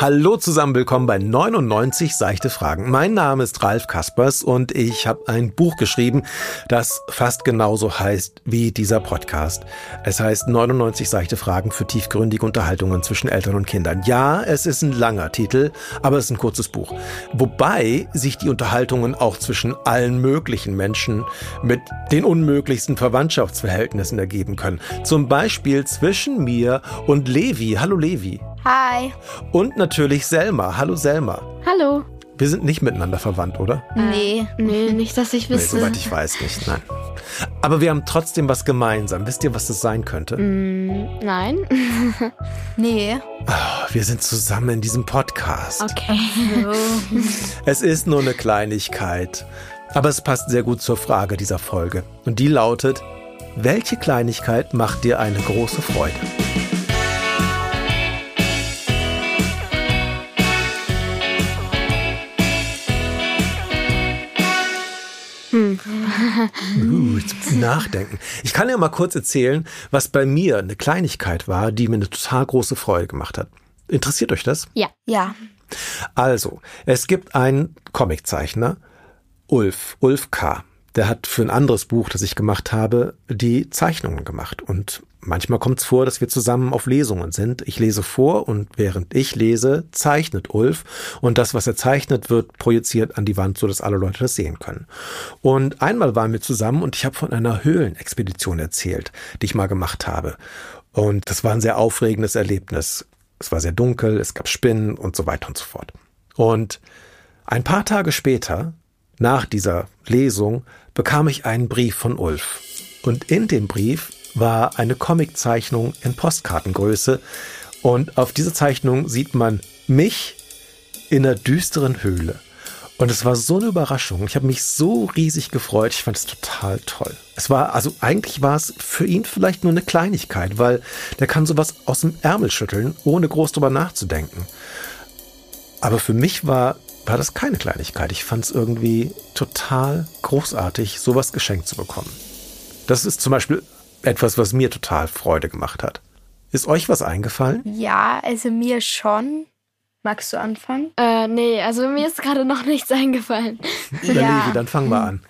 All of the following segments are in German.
Hallo zusammen, willkommen bei 99 seichte Fragen. Mein Name ist Ralf Kaspers und ich habe ein Buch geschrieben, das fast genauso heißt wie dieser Podcast. Es heißt 99 seichte Fragen für tiefgründige Unterhaltungen zwischen Eltern und Kindern. Ja, es ist ein langer Titel, aber es ist ein kurzes Buch. Wobei sich die Unterhaltungen auch zwischen allen möglichen Menschen mit den unmöglichsten Verwandtschaftsverhältnissen ergeben können. Zum Beispiel zwischen mir und Levi. Hallo Levi. Hi. Und natürlich Selma. Hallo Selma. Hallo. Wir sind nicht miteinander verwandt, oder? Nee. Nee, nicht, dass ich Nee, wüsste. soweit ich weiß nicht. Nein. Aber wir haben trotzdem was gemeinsam. Wisst ihr, was das sein könnte? Mm, nein. Nee. Ah, Wir sind zusammen in diesem Podcast. Okay. Es ist nur eine Kleinigkeit. Aber es passt sehr gut zur Frage dieser Folge. Und die lautet, welche Kleinigkeit macht dir eine große Freude? Uh, jetzt muss ich nachdenken. Ich kann ja mal kurz erzählen, was bei mir eine Kleinigkeit war, die mir eine total große Freude gemacht hat. Interessiert euch das? Ja. Ja. Also, es gibt einen Comiczeichner, Ulf, Ulf K. Der hat für ein anderes Buch, das ich gemacht habe, die Zeichnungen gemacht. Und manchmal kommt es vor, dass wir zusammen auf Lesungen sind. Ich lese vor und während ich lese, zeichnet Ulf. Und das, was er zeichnet, wird projiziert an die Wand, sodass alle Leute das sehen können. Und einmal waren wir zusammen und ich habe von einer Höhlenexpedition erzählt, die ich mal gemacht habe. Und das war ein sehr aufregendes Erlebnis. Es war sehr dunkel, es gab Spinnen und so weiter und so fort. Und ein paar Tage später, nach dieser Lesung, bekam ich einen Brief von Ulf. Und in dem Brief war eine Comiczeichnung in Postkartengröße. Und auf dieser Zeichnung sieht man mich in einer düsteren Höhle. Und es war so eine Überraschung. Ich habe mich so riesig gefreut. Ich fand es total toll. Es war, also eigentlich war es für ihn vielleicht nur eine Kleinigkeit, weil der kann sowas aus dem Ärmel schütteln, ohne groß drüber nachzudenken. Aber für mich war, war das keine Kleinigkeit. Ich fand es irgendwie total großartig, sowas geschenkt zu bekommen. Das ist zum Beispiel etwas, was mir total Freude gemacht hat. Ist euch was eingefallen? Ja, also mir schon. Magst du anfangen? Äh, nee, also mir ist gerade noch nichts eingefallen. Ja. Levi, dann fangen wir an.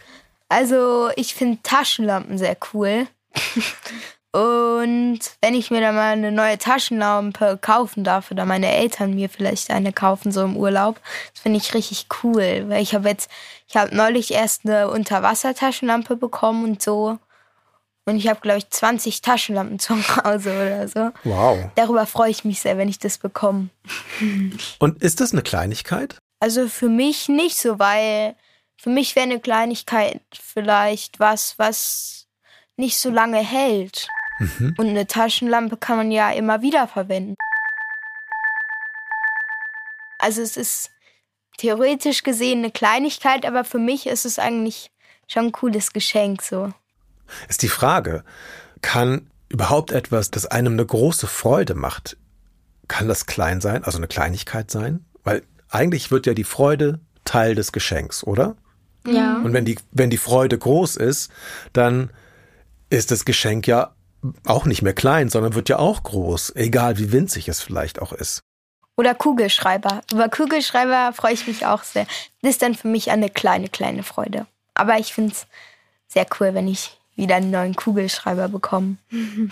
Also ich finde Taschenlampen sehr cool. Und wenn ich mir dann mal eine neue Taschenlampe kaufen darf oder meine Eltern mir vielleicht eine kaufen, so im Urlaub, das finde ich richtig cool. Weil ich habe jetzt, ich habe neulich erst eine Unterwassertaschenlampe bekommen und so. Und ich habe, glaube ich, 20 Taschenlampen zu Hause oder so. Wow. Darüber freue ich mich sehr, wenn ich das bekomme. Und ist das eine Kleinigkeit? Also für mich nicht so, weil für mich wäre eine Kleinigkeit vielleicht was, was nicht so lange hält. Und eine Taschenlampe kann man ja immer wieder verwenden. Also es ist theoretisch gesehen eine Kleinigkeit, aber für mich ist es eigentlich schon ein cooles Geschenk so. Ist die Frage, kann überhaupt etwas, das einem eine große Freude macht, kann das klein sein, also eine Kleinigkeit sein? Weil eigentlich wird ja die Freude Teil des Geschenks, oder? Ja. Und wenn die, wenn die Freude groß ist, dann ist das Geschenk ja auch nicht mehr klein, sondern wird ja auch groß, egal wie winzig es vielleicht auch ist. Oder Kugelschreiber. Über Kugelschreiber freue ich mich auch sehr. Das ist dann für mich eine kleine, kleine Freude. Aber ich finde es sehr cool, wenn ich wieder einen neuen Kugelschreiber bekomme.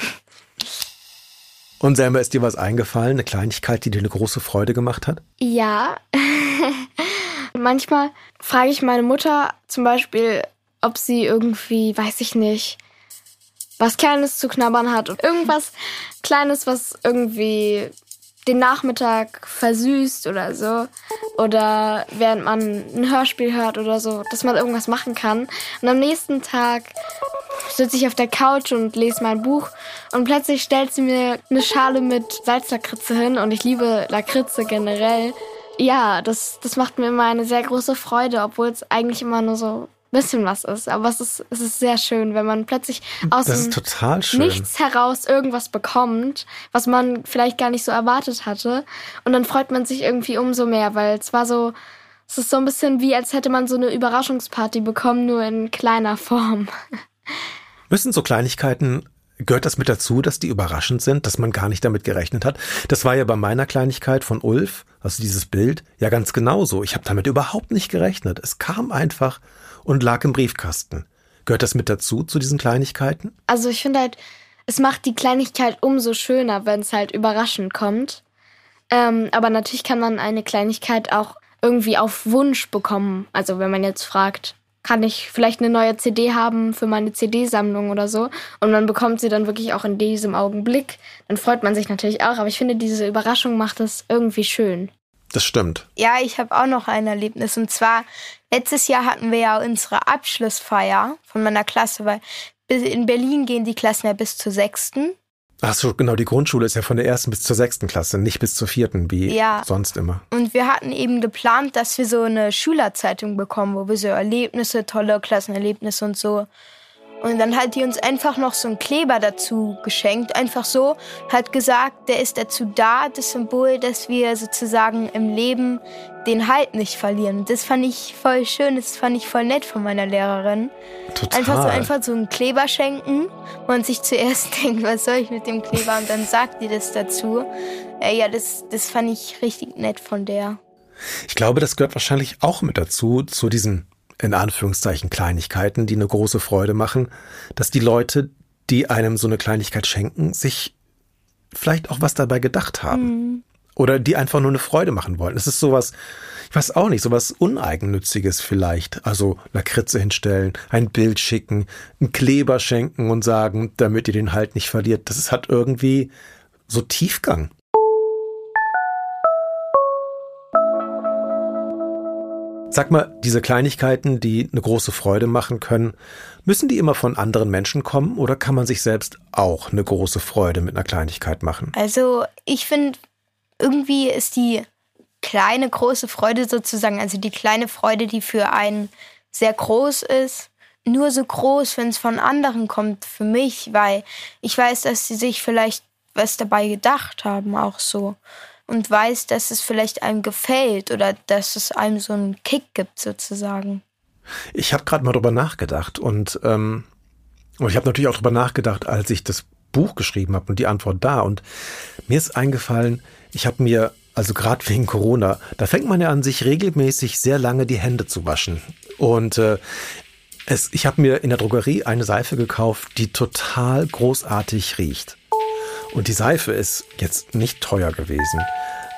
Und Selma, ist dir was eingefallen, eine Kleinigkeit, die dir eine große Freude gemacht hat? Ja. Manchmal frage ich meine Mutter zum Beispiel, ob sie irgendwie, weiß ich nicht, was Kleines zu knabbern hat. Irgendwas Kleines, was irgendwie den Nachmittag versüßt oder so. Oder während man ein Hörspiel hört oder so, dass man irgendwas machen kann. Und am nächsten Tag sitze ich auf der Couch und lese mein Buch und plötzlich stellt sie mir eine Schale mit Salzlakritze hin und ich liebe Lakritze generell. Ja, das, das macht mir immer eine sehr große Freude, obwohl es eigentlich immer nur so bisschen was ist. Aber es ist, es ist sehr schön, wenn man plötzlich aus nichts heraus irgendwas bekommt, was man vielleicht gar nicht so erwartet hatte. Und dann freut man sich irgendwie umso mehr, weil es war so, es ist so ein bisschen wie, als hätte man so eine Überraschungsparty bekommen, nur in kleiner Form. Müssen so Kleinigkeiten Gehört das mit dazu, dass die überraschend sind, dass man gar nicht damit gerechnet hat? Das war ja bei meiner Kleinigkeit von Ulf, also dieses Bild, ja ganz genauso. Ich habe damit überhaupt nicht gerechnet. Es kam einfach und lag im Briefkasten. Gehört das mit dazu, zu diesen Kleinigkeiten? Also ich finde halt, es macht die Kleinigkeit umso schöner, wenn es halt überraschend kommt. Ähm, aber natürlich kann man eine Kleinigkeit auch irgendwie auf Wunsch bekommen. Also wenn man jetzt fragt, kann ich vielleicht eine neue CD haben für meine CD-Sammlung oder so. Und man bekommt sie dann wirklich auch in diesem Augenblick. Dann freut man sich natürlich auch. Aber ich finde, diese Überraschung macht es irgendwie schön. Das stimmt. Ja, ich habe auch noch ein Erlebnis. Und zwar, letztes Jahr hatten wir ja unsere Abschlussfeier von meiner Klasse, weil in Berlin gehen die Klassen ja bis zur sechsten. Ach so, genau, die Grundschule ist ja von der ersten bis zur sechsten Klasse, nicht bis zur vierten, wie ja. sonst immer. Und wir hatten eben geplant, dass wir so eine Schülerzeitung bekommen, wo wir so Erlebnisse, tolle Klassenerlebnisse und so und dann hat die uns einfach noch so einen Kleber dazu geschenkt, einfach so, hat gesagt, der ist dazu da, das Symbol, dass wir sozusagen im Leben den Halt nicht verlieren. Das fand ich voll schön, das fand ich voll nett von meiner Lehrerin. Total. Einfach so, einfach so einen Kleber schenken, wo man sich zuerst denkt, was soll ich mit dem Kleber? Und dann sagt die das dazu. Äh, ja, das, das fand ich richtig nett von der. Ich glaube, das gehört wahrscheinlich auch mit dazu, zu diesem in Anführungszeichen Kleinigkeiten, die eine große Freude machen, dass die Leute, die einem so eine Kleinigkeit schenken, sich vielleicht auch was dabei gedacht haben. Mhm. Oder die einfach nur eine Freude machen wollen. Es ist sowas, ich weiß auch nicht, sowas Uneigennütziges vielleicht. Also Lakritze hinstellen, ein Bild schicken, einen Kleber schenken und sagen, damit ihr den Halt nicht verliert. Das hat irgendwie so Tiefgang. Sag mal, diese Kleinigkeiten, die eine große Freude machen können, müssen die immer von anderen Menschen kommen oder kann man sich selbst auch eine große Freude mit einer Kleinigkeit machen? Also ich finde, irgendwie ist die kleine große Freude sozusagen, also die kleine Freude, die für einen sehr groß ist, nur so groß, wenn es von anderen kommt für mich, weil ich weiß, dass sie sich vielleicht was dabei gedacht haben, auch so und weiß, dass es vielleicht einem gefällt oder dass es einem so einen Kick gibt sozusagen. Ich habe gerade mal drüber nachgedacht und, ähm, und ich habe natürlich auch drüber nachgedacht, als ich das Buch geschrieben habe und die Antwort da. Und mir ist eingefallen, ich habe mir, also gerade wegen Corona, da fängt man ja an, sich regelmäßig sehr lange die Hände zu waschen. Und äh, es, ich habe mir in der Drogerie eine Seife gekauft, die total großartig riecht. Und die Seife ist jetzt nicht teuer gewesen.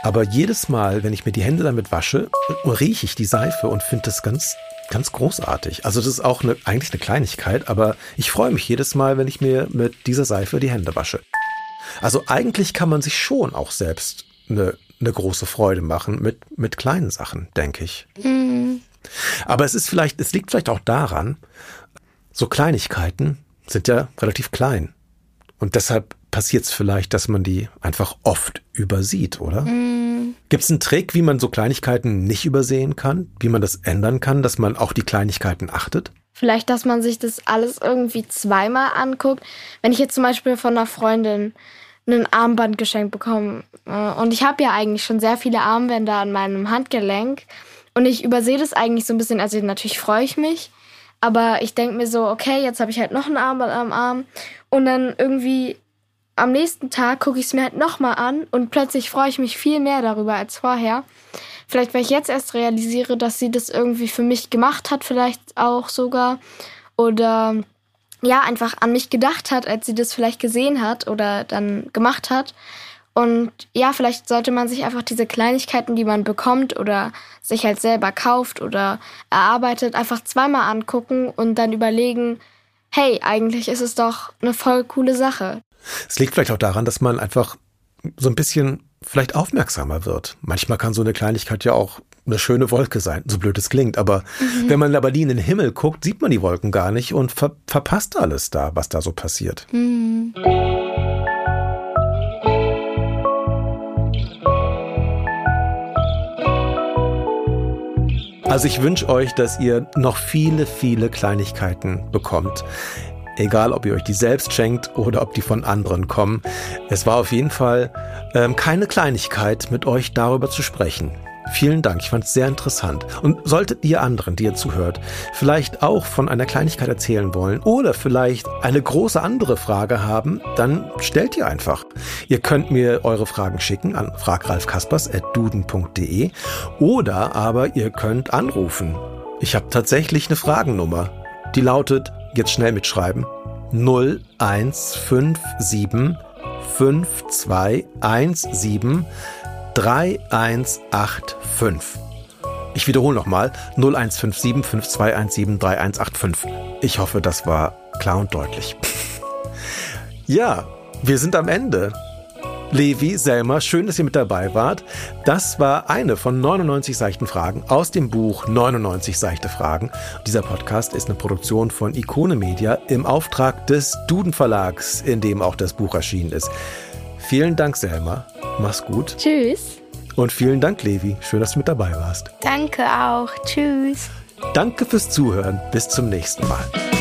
Aber jedes Mal, wenn ich mir die Hände damit wasche, rieche ich die Seife und finde das ganz, ganz großartig. Also das ist auch eine, eigentlich eine Kleinigkeit, aber ich freue mich jedes Mal, wenn ich mir mit dieser Seife die Hände wasche. Also eigentlich kann man sich schon auch selbst eine, eine große Freude machen mit, mit kleinen Sachen, denke ich. Mhm. Aber es ist vielleicht, es liegt vielleicht auch daran, so Kleinigkeiten sind ja relativ klein. Und deshalb passiert es vielleicht, dass man die einfach oft übersieht, oder? Mm. Gibt es einen Trick, wie man so Kleinigkeiten nicht übersehen kann? Wie man das ändern kann, dass man auch die Kleinigkeiten achtet? Vielleicht, dass man sich das alles irgendwie zweimal anguckt. Wenn ich jetzt zum Beispiel von einer Freundin ein Armband geschenkt bekomme äh, und ich habe ja eigentlich schon sehr viele Armbänder an meinem Handgelenk und ich übersehe das eigentlich so ein bisschen. Also natürlich freue ich mich, aber ich denke mir so, okay, jetzt habe ich halt noch ein Armband am Arm und dann irgendwie am nächsten Tag gucke ich es mir halt nochmal an und plötzlich freue ich mich viel mehr darüber als vorher. Vielleicht, weil ich jetzt erst realisiere, dass sie das irgendwie für mich gemacht hat, vielleicht auch sogar. Oder ja, einfach an mich gedacht hat, als sie das vielleicht gesehen hat oder dann gemacht hat. Und ja, vielleicht sollte man sich einfach diese Kleinigkeiten, die man bekommt oder sich halt selber kauft oder erarbeitet, einfach zweimal angucken und dann überlegen, hey, eigentlich ist es doch eine voll coole Sache. Es liegt vielleicht auch daran, dass man einfach so ein bisschen vielleicht aufmerksamer wird. Manchmal kann so eine Kleinigkeit ja auch eine schöne Wolke sein, so blöd es klingt. Aber mhm. wenn man aber nie in den Himmel guckt, sieht man die Wolken gar nicht und ver verpasst alles da, was da so passiert. Mhm. Also ich wünsche euch, dass ihr noch viele, viele Kleinigkeiten bekommt egal ob ihr euch die selbst schenkt oder ob die von anderen kommen. Es war auf jeden Fall ähm, keine Kleinigkeit, mit euch darüber zu sprechen, Vielen Dank, ich fand es sehr interessant. Und solltet ihr anderen, die ihr zuhört, vielleicht auch von einer Kleinigkeit erzählen wollen oder vielleicht eine große andere Frage haben, dann stellt ihr einfach. Ihr könnt mir eure Fragen schicken an fragralfkaspers.duden.de oder aber ihr könnt anrufen. Ich habe tatsächlich eine Fragennummer. Die lautet, jetzt schnell mitschreiben, 0157 5217 3185. Ich wiederhole nochmal 0157 5217 3185. Ich hoffe, das war klar und deutlich. ja, wir sind am Ende. Levi, Selma, schön, dass ihr mit dabei wart. Das war eine von 99 seichten Fragen aus dem Buch 99 seichte Fragen. Dieser Podcast ist eine Produktion von Ikone Media im Auftrag des Duden Verlags, in dem auch das Buch erschienen ist. Vielen Dank, Selma. Mach's gut. Tschüss. Und vielen Dank, Levi. Schön, dass du mit dabei warst. Danke auch. Tschüss. Danke fürs Zuhören. Bis zum nächsten Mal.